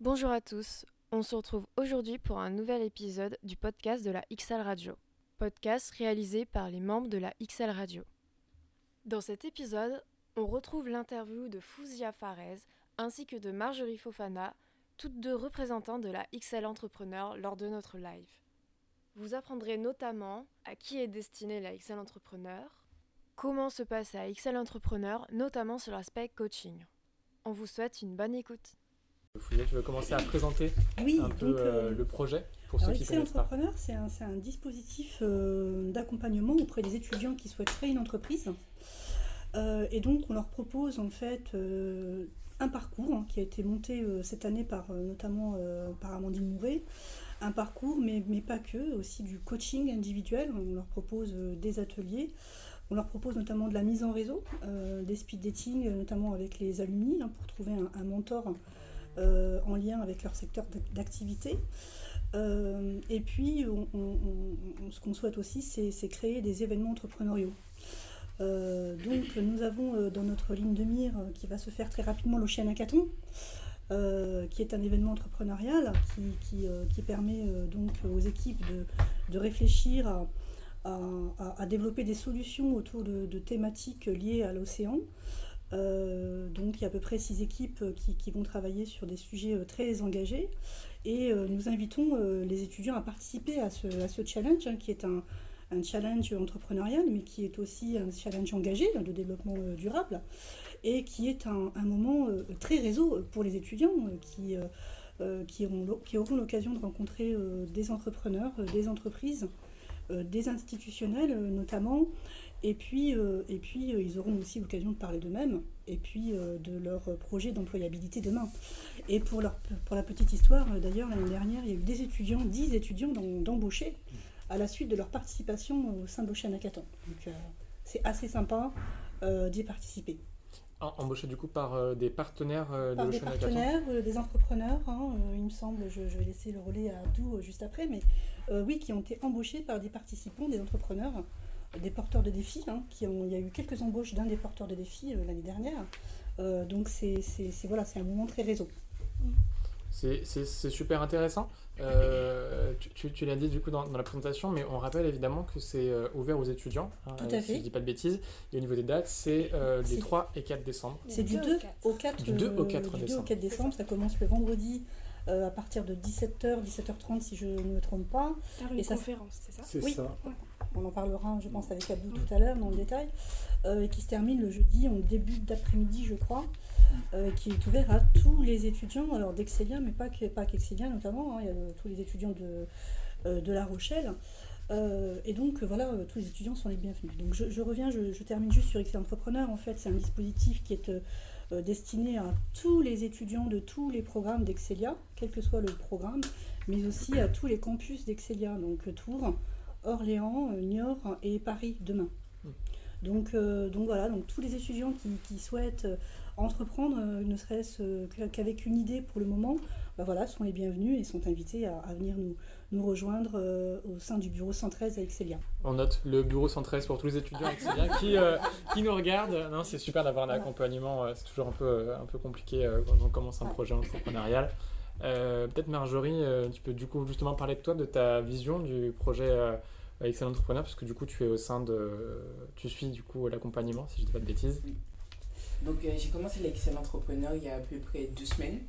Bonjour à tous, on se retrouve aujourd'hui pour un nouvel épisode du podcast de la XL Radio, podcast réalisé par les membres de la XL Radio. Dans cet épisode, on retrouve l'interview de Fouzia Farez ainsi que de Marjorie Fofana, toutes deux représentantes de la XL Entrepreneur lors de notre live. Vous apprendrez notamment à qui est destinée la XL Entrepreneur, comment se passe à XL Entrepreneur, notamment sur l'aspect coaching. On vous souhaite une bonne écoute. Fouillet, tu veux commencer à présenter Oui, un peu donc, euh, euh, le projet pour ceux qui connaissent pas. Entrepreneur, c'est un, dispositif euh, d'accompagnement auprès des étudiants qui souhaitent créer une entreprise. Euh, et donc, on leur propose en fait un parcours hein, qui a été monté cette année par notamment par Amandine Mouret. Un parcours, mais, mais pas que, aussi du coaching individuel. On leur propose des ateliers. On leur propose notamment de la mise en réseau, des speed dating, notamment avec les alumni, hein, pour trouver un, un mentor euh, en lien avec leur secteur d'ac- d'activité. Euh, et puis, ce qu'on souhaite aussi, c'est créer des événements entrepreneuriaux. Euh, donc, nous avons dans notre ligne de mire, qui va se faire très rapidement, l'Ocean Hackathon, qui est un événement entrepreneurial qui, permet donc aux équipes de, réfléchir à, développer des solutions autour de thématiques liées à l'océan. Euh, donc il y a à peu près six équipes euh, qui, vont travailler sur des sujets euh, très engagés. Et nous invitons les étudiants à participer à ce, challenge hein, qui est un, challenge entrepreneurial mais qui est aussi un challenge engagé hein, de développement durable. Et qui est un, moment très réseau pour les étudiants qui, auront, l'occasion de rencontrer des entrepreneurs, des entreprises, des institutionnels notamment et puis, euh, et puis euh, ils auront aussi l'occasion de parler d'eux-mêmes et puis euh, de leur projet d'employabilité demain. Et pour, leur, pour la petite histoire, d'ailleurs, l'année dernière, il y a eu des étudiants, 10 étudiants d'em- d'embauchés à la suite de leur participation au sein d'Ocean Hackathon. Donc c'est assez sympa d'y participer. En- Embauché du coup par des partenaires de Par des partenaires, des entrepreneurs, hein, il me semble, je, je vais laisser le relais à Abdou juste après, mais oui, qui ont été embauchés par des participants, des entrepreneurs, des porteurs de défis. hein, qui ont, il y a eu quelques embauches d'un des porteurs de défis euh, l'année dernière. Euh, donc c'est voilà, c'est un moment très réseau. C'est- super intéressant. Euh, tu tu- tu l'as dit du coup dans, dans la présentation, mais on rappelle évidemment que c'est euh, ouvert aux étudiants. hein, Tout à Si fait. je dis pas de bêtises. Et au niveau des dates, c'est euh, les C'est- 3 et 4 décembre. C'est du 2 au 4, Du 2 au 4 du 2 au décembre. 4 décembre. Ça commence le vendredi euh, à partir de 17h, 17h30 si je ne me trompe pas. Faire une Et ça- conférence, c'est ça? C'est Oui. ça. On en parlera, je pense, avec Abdou tout à l'heure dans le détail, euh, et qui se termine le jeudi en début d'après-midi, je crois, euh, qui est ouvert à tous les étudiants, alors d'Excelia, mais pas que- pas qu'Excelia notamment, hein, il y a tous les étudiants de, euh, de La Rochelle. Et donc voilà, tous les étudiants sont les bienvenus. Donc je, reviens, je, termine juste sur Excel Entrepreneur. En fait, c'est un dispositif qui est destiné à tous les étudiants de tous les programmes d'Excelia, quel que soit le programme, mais aussi à tous les campus d'Excelia, donc Tours, Orléans, euh, Niort et Paris demain. Mm. Donc, euh, donc voilà, donc tous les étudiants qui, qui souhaitent euh, entreprendre, ne serait-ce qu'avec une idée pour le moment, bah voilà, sont les bienvenus et sont invités à, à venir nous, nous rejoindre euh, au sein du bureau 113 à Excelia. On note le bureau 113 pour tous les étudiants qui, euh, qui nous regardent. Non, c'est super d'avoir un Voilà. accompagnement. euh, C'est toujours un peu, un peu compliqué quand on commence un Ouais. projet entrepreneurial. Peut-être Marjorie, tu peux du coup justement parler de toi, de ta vision du projet Excellent Entrepreneur, parce que du coup tu es au sein de, tu suis du coup l'accompagnement, si je dis pas de bêtises. Donc euh, j'ai commencé l'Excel Entrepreneur il y a à peu près deux semaines.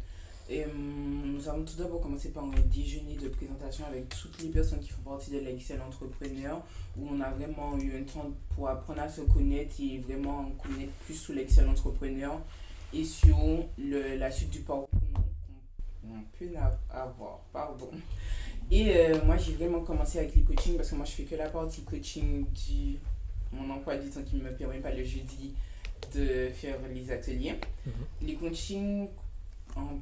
Et hum, nous avons tout d'abord commencé par un déjeuner de présentation avec toutes les personnes qui font partie de l'Excel Entrepreneur, où on a vraiment eu un temps pour apprendre à se connaître et vraiment en connaître plus sur l'Excel Entrepreneur et sur le, la suite du parcours qu'on peut avoir. Pardon. Et euh, moi j'ai vraiment commencé avec les coachings parce que moi je fais que la partie coaching du mon emploi du temps qui ne me permet pas le jeudi de faire les ateliers. Les coachings, en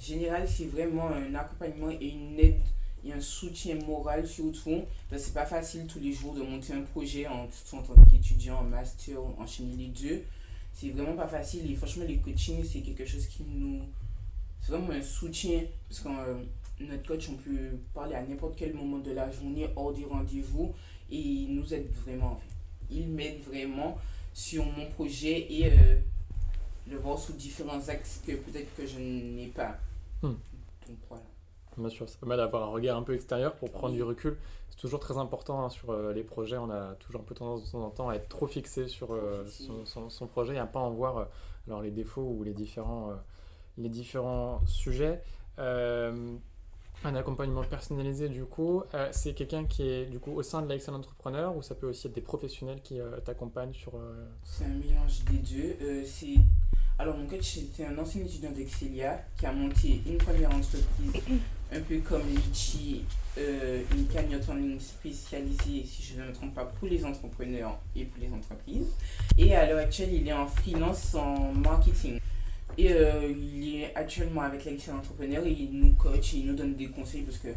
général, c'est vraiment un accompagnement et une aide et un soutien moral surtout. Parce c'est pas facile tous les jours de monter un projet, en, en tant qu'étudiant, en master, enchaîner les deux. C'est vraiment pas facile et franchement, les coachings, c'est quelque chose qui nous. C'est vraiment un soutien parce que euh, notre coach, on peut parler à n'importe quel moment de la journée, hors du rendez-vous et il nous aide vraiment. Il m'aide vraiment sur mon projet et euh, le voir sous différents axes que peut-être que je n'ai pas. Hmm. Donc voilà. Bien sûr, ça permet d'avoir un regard un peu extérieur pour prendre Oui. du recul. C'est toujours très important hein, sur euh, les projets. On a toujours un peu tendance de temps en temps à être trop fixé sur euh, son, son- son projet et à pas en voir alors les défauts ou les différents, les différents sujets. Euh, un accompagnement personnalisé, du coup, euh, c'est quelqu'un qui est du coup au sein de l'Excel Entrepreneur ou ça peut aussi être des professionnels qui euh, t'accompagnent sur. C'est un mélange des deux. C'est... Alors, mon coach, c'était un ancien étudiant d'Excelia qui a monté une première entreprise, un peu comme Litchi, une cagnotte en ligne spécialisée, si je ne me trompe pas, pour les entrepreneurs et pour les entreprises. Et à l'heure actuelle, il est en freelance en marketing. Et euh, il est actuellement avec l'Excel Entrepreneur et il nous coach et il nous donne des conseils parce que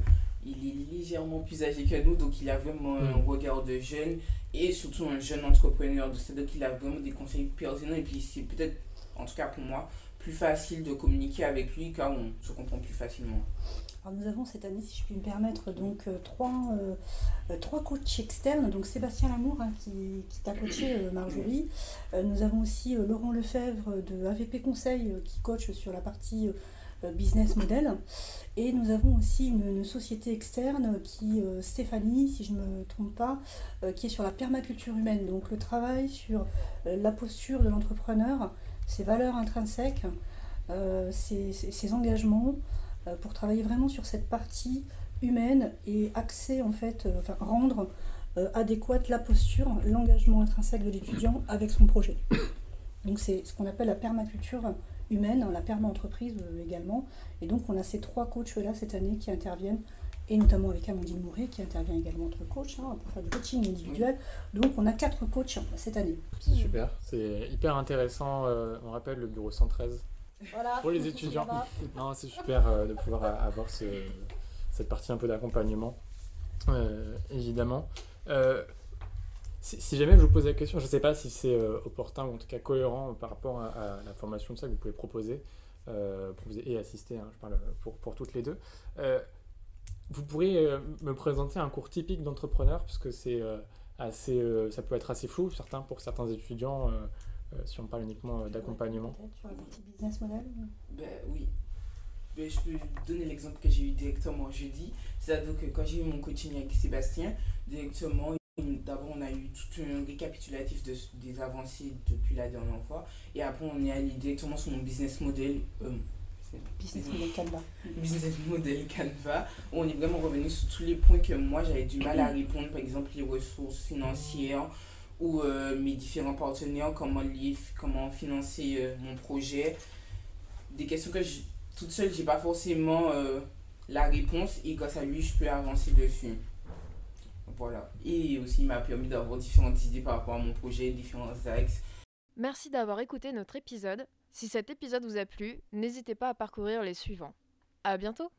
il est légèrement plus âgé que nous, donc il a vraiment un Mm. regard de jeune et surtout un jeune entrepreneur. C'est-à-dire qu'il a vraiment des conseils pertinents et puis c'est peut-être, en tout cas pour moi, plus facile de communiquer avec lui car on se comprend plus facilement. Alors nous avons cette année, si je puis me permettre, donc euh, trois, euh, euh, trois coachs externes. Donc Sébastien Lamour hein, qui, qui t'a coaché, Marjorie. Nous avons aussi Laurent Lefebvre de AVP Conseil qui coach sur la partie business model. Et nous avons aussi une, société externe qui, euh, Stéphanie, si je ne me trompe pas, qui est sur la permaculture humaine. Donc le travail sur la posture de l'entrepreneur, ses valeurs intrinsèques, euh, ses, ses- ses engagements euh, pour travailler vraiment sur cette partie humaine et axer en fait, euh, enfin rendre euh, adéquate la posture, l'engagement intrinsèque de l'étudiant avec son projet. Donc c'est ce qu'on appelle la permaculture humaine, la perma-entreprise euh, également. Et donc on a ces trois coachs-là cette année qui interviennent, et notamment avec Amandine Mouret qui intervient également entre coachs hein, pour faire du coaching individuel. Donc on a quatre coachs cette année. C'est super, c'est hyper intéressant. euh, on rappelle le bureau 113 Voilà. pour les étudiants. Non, c'est super euh, de pouvoir a- avoir ce- cette partie un peu d'accompagnement, euh, évidemment. Euh, si, si jamais je vous pose la question, je ne sais pas si c'est euh, opportun ou en tout cas cohérent par rapport à, à la formation de ça que vous pouvez proposer euh, et assister, hein, je parle pour, pour toutes les deux. Vous pourriez euh, me présenter un cours typique d'entrepreneur, parce que c'est euh, assez, euh, ça peut être assez flou certains, pour certains étudiants, si on parle uniquement d'accompagnement. Sur la partie business model. Ben oui. Ben, je peux donner l'exemple que j'ai eu directement jeudi. C'est-à-dire que quand j'ai eu mon coaching avec Sébastien, directement, d'abord on a eu tout un récapitulatif de, des avancées depuis la dernière fois. Et après on est allé directement sur mon business model. euh, Business model Canva. business model Canva, où on est vraiment revenu sur tous les points que moi j'avais du mal à répondre, par exemple les ressources financières ou euh, mes différents partenaires, comment, les, comment financer euh, mon projet. Des questions que je- toute seule, j'ai pas forcément euh, la réponse et grâce à lui, je peux avancer dessus. Voilà. Et aussi, il m'a permis d'avoir différentes idées par rapport à mon projet, différents axes. Merci d'avoir écouté notre épisode. Si cet épisode vous a plu, n'hésitez pas à parcourir les suivants. À bientôt